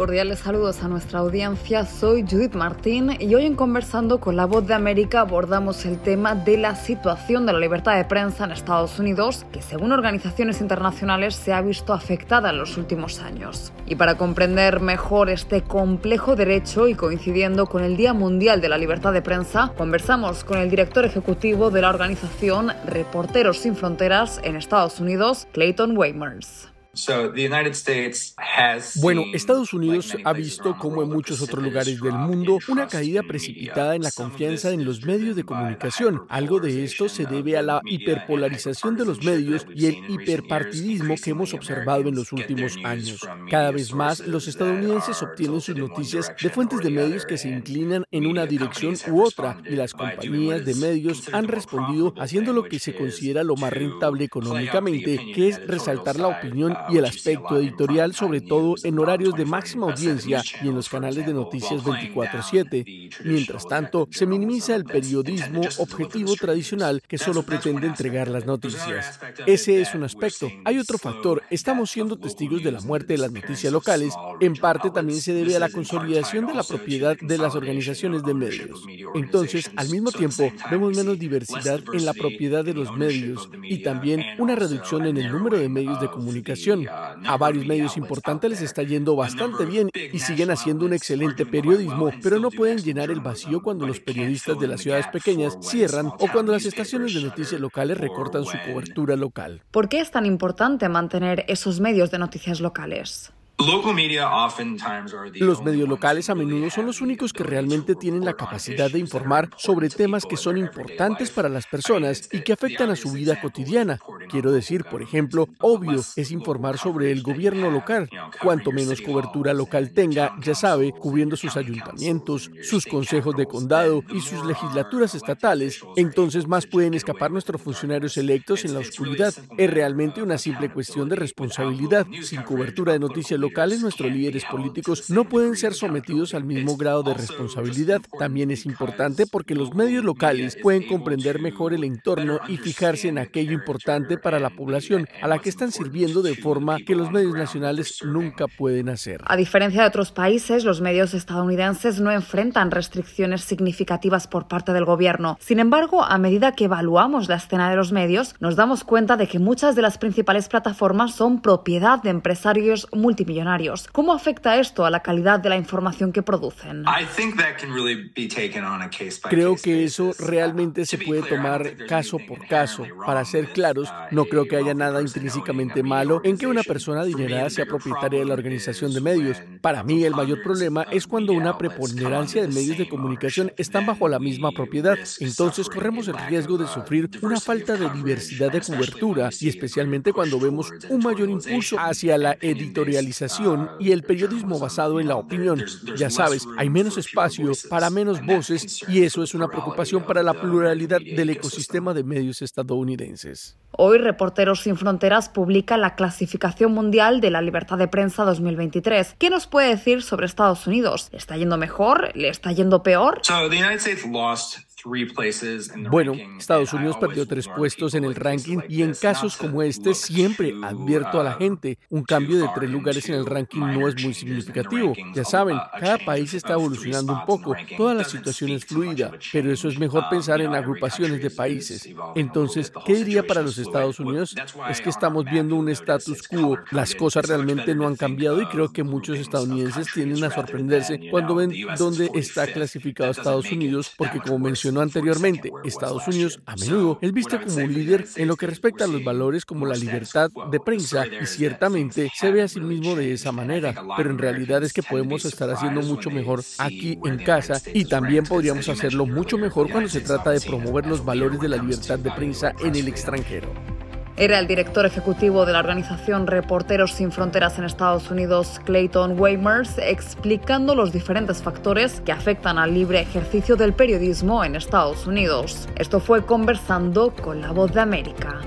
Cordiales saludos a nuestra audiencia. Soy Judith Martín y hoy en Conversando con la Voz de América abordamos el tema de la situación de la libertad de prensa en Estados Unidos, que según organizaciones internacionales se ha visto afectada en los últimos años. Y para comprender mejor este complejo derecho y coincidiendo con el Día Mundial de la Libertad de Prensa, conversamos con el director ejecutivo de la organización Reporteros Sin Fronteras en Estados Unidos, Clayton Weimers. Bueno, Estados Unidos ha visto, como en muchos otros lugares del mundo, una caída precipitada en la confianza en los medios de comunicación. Algo de esto se debe a la hiperpolarización de los medios y el hiperpartidismo que hemos observado en los últimos años. Cada vez más, los estadounidenses obtienen sus noticias de fuentes de medios que se inclinan en una dirección u otra y las compañías de medios han respondido haciendo lo que se considera lo más rentable económicamente, que es resaltar la opinión y el aspecto editorial, sobre todo en horarios de máxima audiencia y en los canales de noticias 24/7. Mientras tanto, se minimiza el periodismo objetivo tradicional que solo pretende entregar las noticias. Ese es un aspecto. Hay otro factor. Estamos siendo testigos de la muerte de las noticias locales. En parte también se debe a la consolidación de la propiedad de las organizaciones de medios. Entonces, al mismo tiempo, vemos menos diversidad en la propiedad de los medios y también una reducción en el número de medios de comunicación a varios medios importantes les está yendo bastante bien y siguen haciendo un excelente periodismo, pero no pueden llenar el vacío cuando los periodistas de las ciudades pequeñas cierran o cuando las estaciones de noticias locales recortan su cobertura local. ¿Por qué es tan importante mantener esos medios de noticias locales? Los medios locales a menudo son los únicos que realmente tienen la capacidad de informar sobre temas que son importantes para las personas y que afectan a su vida cotidiana. Quiero decir, por ejemplo, obvio es informar sobre el gobierno local. Cuanto menos cobertura local tenga, ya sabe, cubriendo sus ayuntamientos, sus consejos de condado y sus legislaturas estatales, entonces más pueden escapar nuestros funcionarios electos en la oscuridad. Es realmente una simple cuestión de responsabilidad. Sin cobertura de noticias locales, nuestros líderes políticos no pueden ser sometidos al mismo grado de responsabilidad. También es importante porque los medios locales pueden comprender mejor el entorno y fijarse en aquello importante para la población a la que están sirviendo de forma que los medios nacionales nunca pueden hacer. A diferencia de otros países, los medios estadounidenses no enfrentan restricciones significativas por parte del gobierno. Sin embargo, a medida que evaluamos la escena de los medios, nos damos cuenta de que muchas de las principales plataformas son propiedad de empresarios multimillonarios ¿Cómo afecta esto a la calidad de la información que producen? Creo que eso realmente se puede tomar caso por caso. Para ser claros, no creo que haya nada intrínsecamente malo en que una persona adinerada sea propietaria de la organización de medios. Para mí, el mayor problema es cuando una preponderancia de medios de comunicación están bajo la misma propiedad. Entonces corremos el riesgo de sufrir una falta de diversidad de cobertura y especialmente cuando vemos un mayor impulso hacia la editorialización y el periodismo basado en la opinión. Ya sabes, hay menos espacio para menos voces y eso es una preocupación para la pluralidad del ecosistema de medios estadounidenses. Hoy Reporteros Sin Fronteras publica la clasificación mundial de la libertad de prensa 2023. ¿Qué nos puede decir sobre Estados Unidos? ¿Le está yendo mejor? ¿Le está yendo peor? Bueno, Estados Unidos perdió tres puestos en el ranking y en casos como este siempre advierto a la gente, un cambio de tres lugares en el ranking no es muy significativo. Ya saben, cada país está evolucionando un poco, toda la situación es fluida, pero eso es mejor pensar en agrupaciones de países. Entonces, ¿qué diría para los Estados Unidos? Es que estamos viendo un status quo, las cosas realmente no han cambiado y creo que muchos estadounidenses tienden a sorprenderse cuando ven dónde está clasificado Estados Unidos, porque como mencioné, anteriormente, Estados Unidos a menudo es visto como un líder en lo que respecta a los valores como la libertad de prensa y ciertamente se ve a sí mismo de esa manera, pero en realidad es que podemos estar haciendo mucho mejor aquí en casa y también podríamos hacerlo mucho mejor cuando se trata de promover los valores de la libertad de prensa en el extranjero. Era el director ejecutivo de la organización Reporteros Sin Fronteras en Estados Unidos, Clayton Weimers, explicando los diferentes factores que afectan al libre ejercicio del periodismo en Estados Unidos. Esto fue conversando con la voz de América.